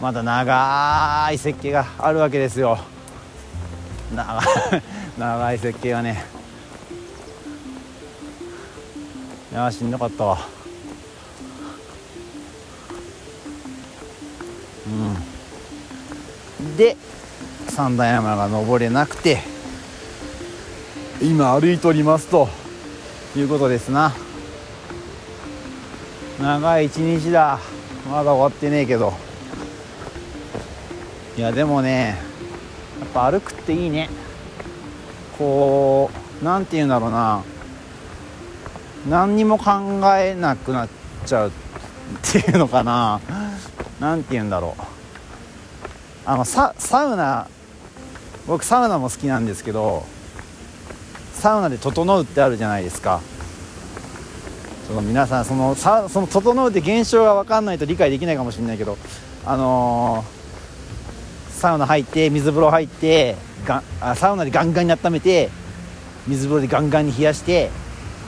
まだ長い設計があるわけですよ。長い [laughs] 長い設計がね。いやしんどかったわ。うん。で三段山が登れなくて今歩いておりますということですな。長い一日だ。まだ終わってねえけど。いやでもねやっぱ歩くっていいね。こうなんて言うんだろうな。何にも考えなくなっちゃうっていうのかな。何て言うんだろう。あのササウナ僕サウナも好きなんですけどサウナで「整う」ってあるじゃないですか。その皆さんそのさその「整う」って現象が分かんないと理解できないかもしれないけどあのー、サウナ入って水風呂入ってがあサウナでガンガンに温めて水風呂でガンガンに冷やして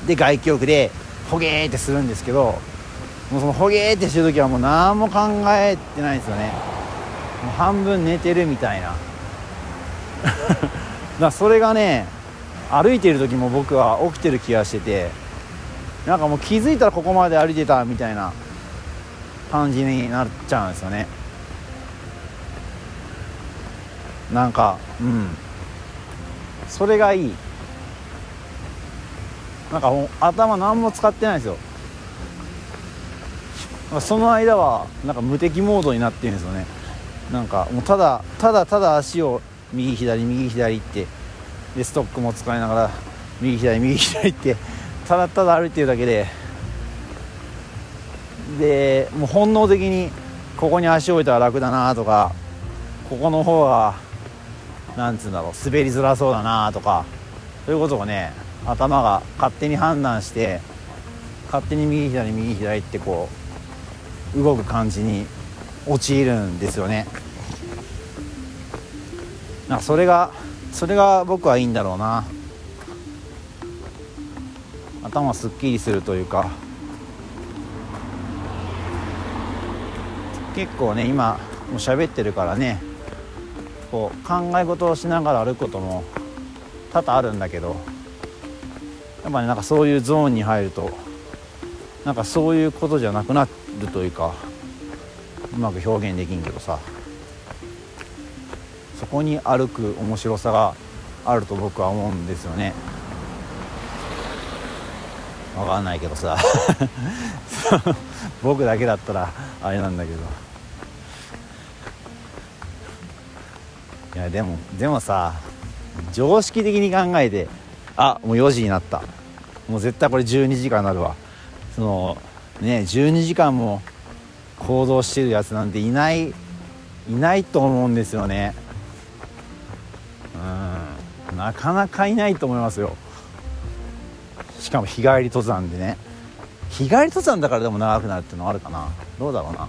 で外気浴でほげーってするんですけどもうそのほげーってしてる時はもう何も考えてないんですよね。もう半分寝てるみたいな。[laughs] だそれがね歩いてる時も僕は起きてる気がしててなんかもう気づいたらここまで歩いてたみたいな感じになっちゃうんですよね。なんかうん。それがいい。なんかもう頭何も使ってないですよ。その間はなんか無敵モードになってるんですよね。なんかもうただただただ足を右左右左ってでストックも使いながら右左右左ってただただ歩いてるだけででもう本能的にここに足を置いたら楽だなとかここの方がなんつうんだろう滑りづらそうだなとかそういうことをね頭が勝手に判断して勝手に右左右左ってこう動く感じに陥るんですよね。なそれがそれが僕はいいんだろうな。頭すっきりするというか。結構ね今もう喋ってるからね。こう考え事をしながら歩くことも多々あるんだけど。やっぱねなんかそういうゾーンに入るとなんかそういうことじゃなくなるというか。うまく表現できんけどさ。そこに歩く面白さがあると僕は思うんですよね。分かんないけどさ。[laughs] 僕だけだったらあれなんだけど。いやでもでもさ常識的に考えてあもう4時になった。もう絶対これ12時間になるわ。そのね12時間も行動してるやつなんていないいないと思うんですよね。うん。なかなかいないと思いますよ。しかも日帰り登山でね。日帰り登山だからでも長くなるっていうのはあるかな。どうだろうな。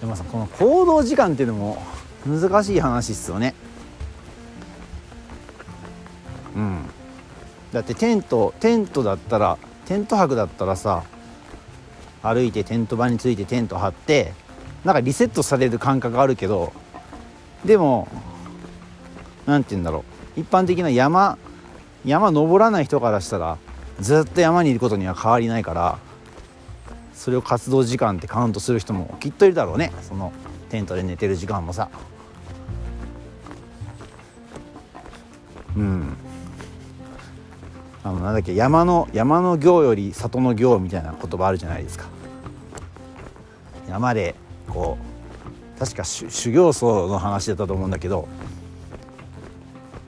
でもさこの行動時間っていうのも難しい話っすよね。うん。だってテントテントだったらテント泊だったらさ歩いてテント場についてテント張ってなんかリセットされる感覚あるけどでも何て言うんだろう。一般的な山山登らない人からしたらずっと山にいることには変わりないからそれを活動時間ってカウントする人もきっといるだろうね。そのテントで寝てる時間もさ。うん。あのなんだっけ山の山の行より里の行みたいな言葉あるじゃないですか。山でこう確か修行僧の話だったと思うんだけど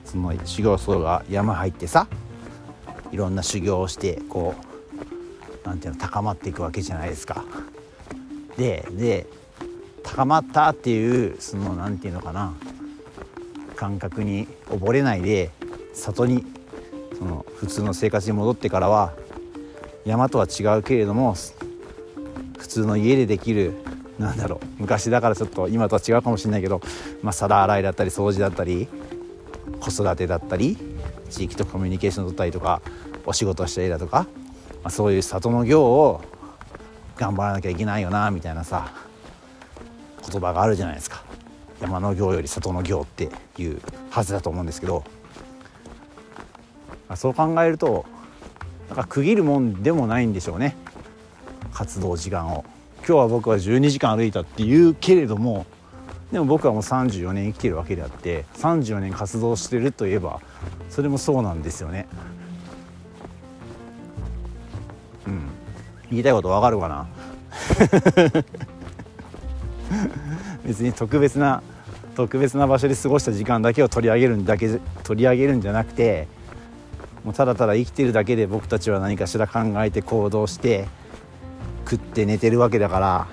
その修行僧が山入ってさいろんな修行をしてこうなんていうの高まっていくわけじゃないですか。でで高まったっていうそのなんていうのかな感覚に溺れないで里にその普通の生活に戻ってからは山とは違うけれども普通の家でできるなんだろう昔だからちょっと今とは違うかもしれないけど、まあ、皿洗いだったり掃除だったり子育てだったり地域とコミュニケーション取ったりとかお仕事したりだとか、まあ、そういう里の行を頑張らなきゃいけないよなみたいなさ言葉があるじゃないですか。山の行より里の行っていうはずだと思うんですけどそう考えるとなんか区切るもんでもないんでしょうね。活動時間を。今日は僕は12時間歩いたっていうけれどもでも僕はもう34年生きてるわけであって34年活動してるといえばそれもそうなんですよね。うん。言いたいことわかるかな？[laughs] 別に特別な特別な場所で過ごした時間だけを取り上げるんだけ取り上げるんじゃなくてもうただただ生きてるだけで僕たちは何かしら考えて行動して食って寝てるわけだから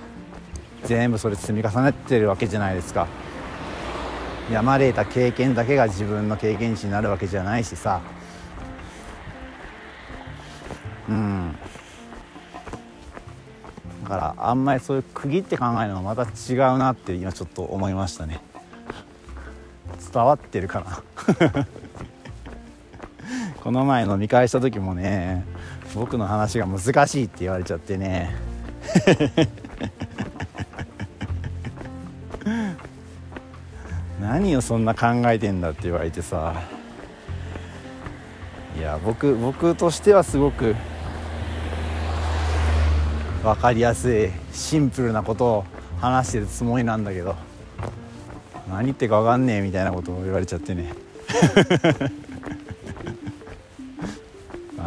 全部それ積み重ねてるわけじゃないですか。山で得た経験だけが自分の経験値になるわけじゃないしさ。うん。だからあんまりそういう区切って考えるのはまた違うなって今ちょっと思いましたね。伝わってるかな？この前飲み会した時もね僕の話が難しいって言われちゃってね。[laughs] 何をそんな考えてんだって言われてさ。いや僕僕としてはすごく分かりやすいシンプルなことを話してるつもりなんだけど何言ってか分かんねえみたいなことを言われちゃってね。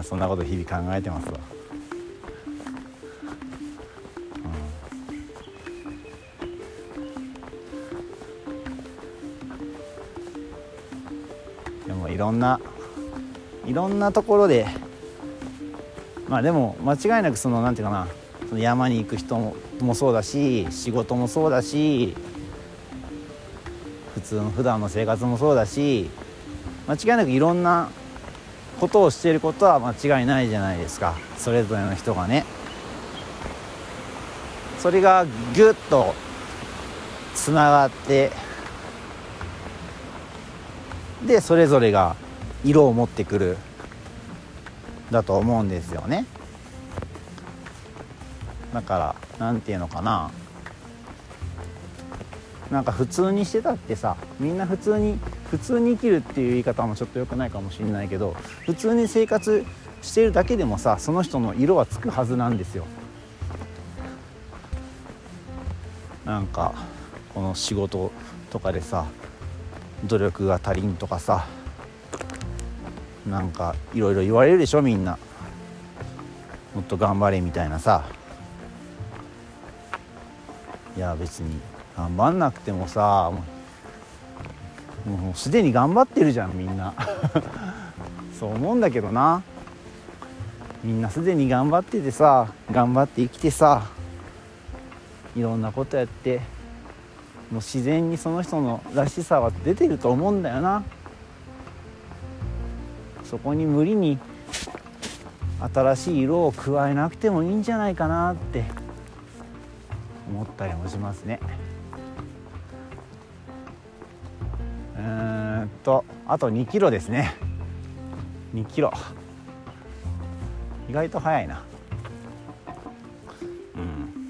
そんなこと日々考えてますわ、うん、でもいろんないろんなところでまあでも間違いなくそのなんていうかなその山に行く人ももそうだし仕事もそうだし普通の普段の生活もそうだし間違いなくいろんなことをしていることは間違いないじゃないですか。それぞれの人がね。それがギュッとつながってでそれぞれが色を持ってくるだと思うんですよね。だから何て言うのかな。なんか普通にしてたってさみんな普通に普通に生きるっていう言い方もちょっと良くないかもしれないけど普通に生活しているだけでもさその人の色はつくはずなんですよ。なんかこの仕事とかでさ努力が足りんとかさなんかいろいろ言われるでしょみんな。もっと頑張れみたいなさ。いや別に頑張んなくてもさもうすでに頑張ってるじゃんみんな。[laughs] そう思うんだけどな。みんなすでに頑張っててさ頑張って生きてさいろんなことやってもう自然にその人のらしさは出てると思うんだよな。そこに無理に新しい色を加えなくてもいいんじゃないかなって思ったりもしますね。うんとあと2キロですね。2キロ。意外と早いな。うん。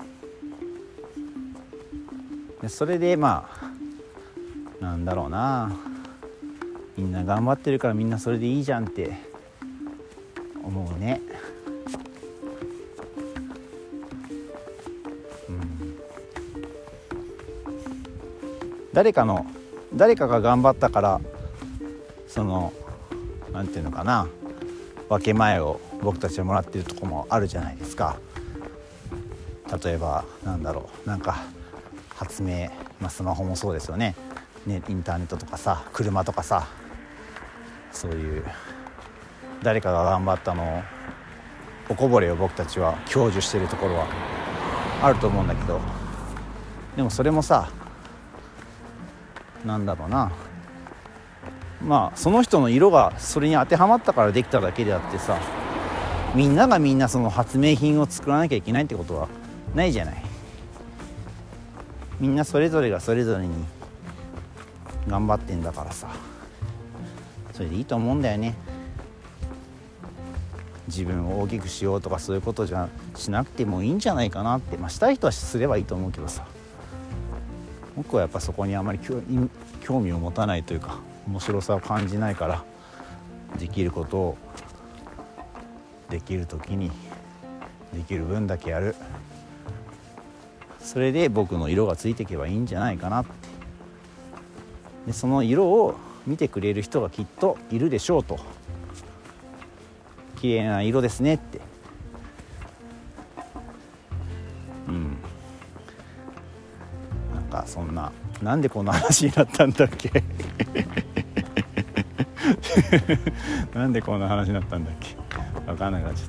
でそれでまあなんだろうな。みんな頑張ってるからみんなそれでいいじゃんって思うね。うん。誰かの誰かが頑張ったからその何て言うのかな分け前を僕たちはもらってるとこもあるじゃないですか。例えばなんだろうなんか発明、まあ、スマホもそうですよね。ねインターネットとかさ車とかさそういう誰かが頑張ったのをおこぼれを僕たちは享受してるところはあると思うんだけどでもそれもさなんだろうな。まあその人の色がそれに当てはまったからできただけであってさみんながみんなその発明品を作らなきゃいけないってことはないじゃない。みんなそれぞれがそれぞれに頑張ってんだからさ。それでいいと思うんだよね。自分を大きくしようとかそういうことじゃしなくてもいいんじゃないかなって。まあしたい人はすればいいと思うけどさ。僕はやっぱそこにあまり興味を持たないというか面白さを感じないからできることをできる時にできる分だけやる。それで僕の色がついていけばいいんじゃないかなって。でその色を見てくれる人がきっといるでしょうと。綺麗な色ですねって。そんな。なんでこんな話になったんだっけ？[laughs] なんでこんな話になったんだっけ？分かんなくなっちゃっ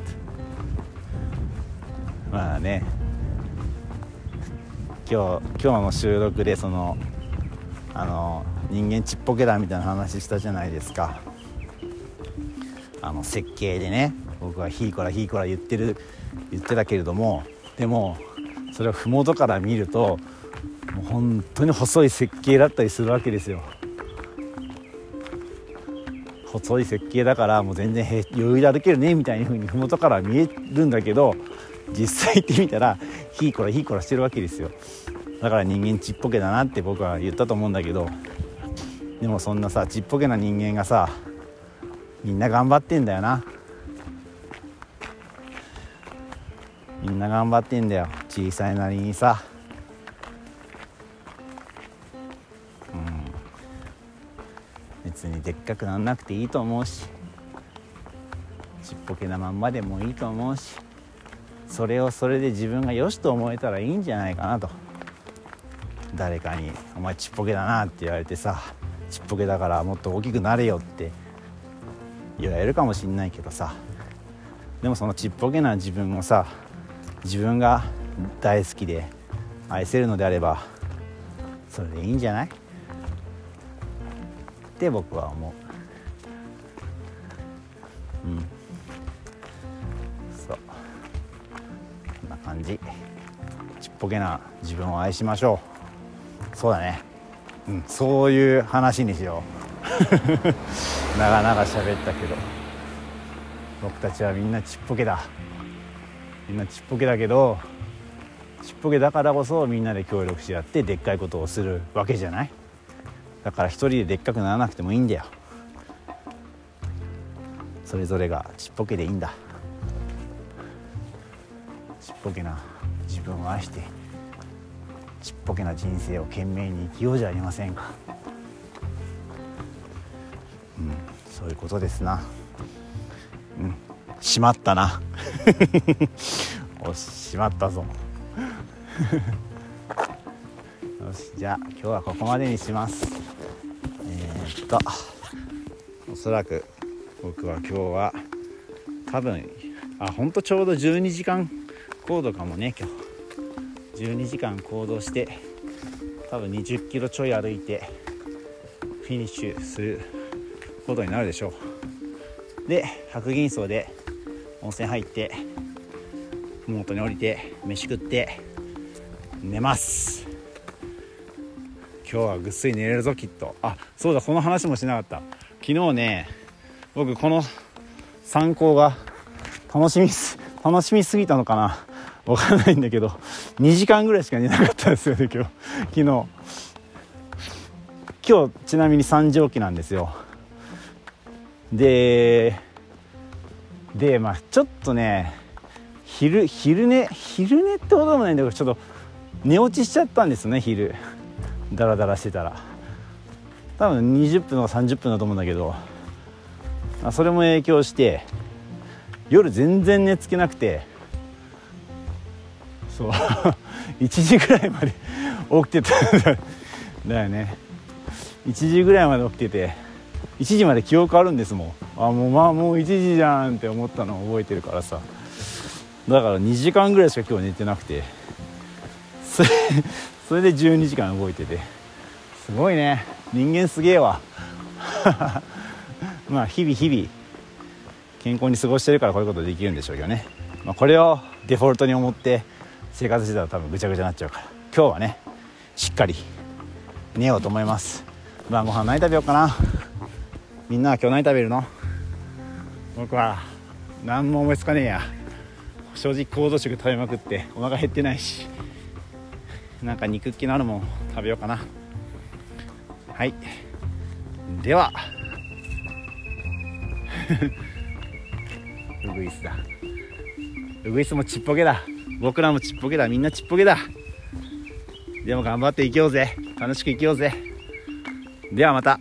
たまあね。今日今日の収録でそのあの人間ちっぽけだみたいな話したじゃないですか。あの設計でね。僕はひいこらひいこら言ってる言ってたけれども。でもそれを麓から見るともう本当に細い設計だったりするわけですよ。細い設計だからもう全然余裕で歩けるねみたいな風に麓から見えるんだけど実際行ってみたらひいこらひいこらしてるわけですよ。だから人間ちっぽけだなって僕は言ったと思うんだけどでもそんなさちっぽけな人間がさみんな頑張ってんだよな。みんな頑張ってんだよ。小さいなりにさ。別にでっかくなんなくていいと思うしちっぽけなまんまでもいいと思うしそれをそれで自分がよしと思えたらいいんじゃないかなと。誰かに「お前ちっぽけだな」って言われてさちっぽけだからもっと大きくなれよって言われるかもしんないけどさでもそのちっぽけな自分をさ自分が大好きで愛せるのであればそれでいいんじゃない？って僕は思う。うん。そう。こんな感じ。ちっぽけな自分を愛しましょう。そうだね。うん。そういう話にしよう。[laughs] 長々喋ったけど。僕たちはみんなちっぽけだ。みんなちっぽけだけどちっぽけだからこそみんなで協力し合ってでっかいことをするわけじゃない？だから一人ででっかくならなくてもいいんだよ。それぞれがちっぽけでいいんだ。ちっぽけな自分を愛してちっぽけな人生を懸命に生きようじゃありませんか。うんそういうことですな。うんしまったな。[laughs] おしまったぞ。よしじゃあ今日はここまでにします。えー、っとおそらく僕は今日は多分あほんとちょうど12時間行動かもね今日。12時間行動して多分20キロちょい歩いてフィニッシュすることになるでしょう。で白銀荘で温泉入って麓に降りて飯食って寝ます。今日はぐっすり寝れるぞきっと。あそうだこの話もしなかった。昨日ね僕この参考が楽しみす楽しみすぎたのかな。わかんないんだけど2時間ぐらいしか寝なかったですよね今日。昨日。今日ちなみに3時起きなんですよ。ででまあちょっとね昼昼寝昼寝ってほどでもないんだけどちょっと寝落ちしちゃったんですね昼。ダラダラしてたら。多分20分とか30分だと思うんだけどそれも影響して夜全然寝つけなくてそう。[laughs] 1時ぐらいまで起きてたんだ。よね。1時ぐらいまで起きてて1時まで記憶あるんですもん。あもうまあもう1時じゃんって思ったのを覚えてるからさ。だから2時間ぐらいしか今日寝てなくて。それそれで12時間動いてて。すごいね。人間すげえわ。[laughs] まあ日々日々健康に過ごしてるからこういうことできるんでしょうけどね、まあ、これをデフォルトに思って生活してたら多分ぐちゃぐちゃになっちゃうから。今日はねしっかり寝ようと思います。晩ご飯何食べようかな。みんなは今日何食べるの？僕は何も思いつかねえや。正直行動食食べまくってお腹減ってないし。なんか肉っ気のあるもん食べようかな。はい。では。[laughs] ウグイスだ。ウグイスもちっぽけだ。僕らもちっぽけだ。みんなちっぽけだ。でも頑張っていきようぜ。楽しく生きようぜ。ではまた。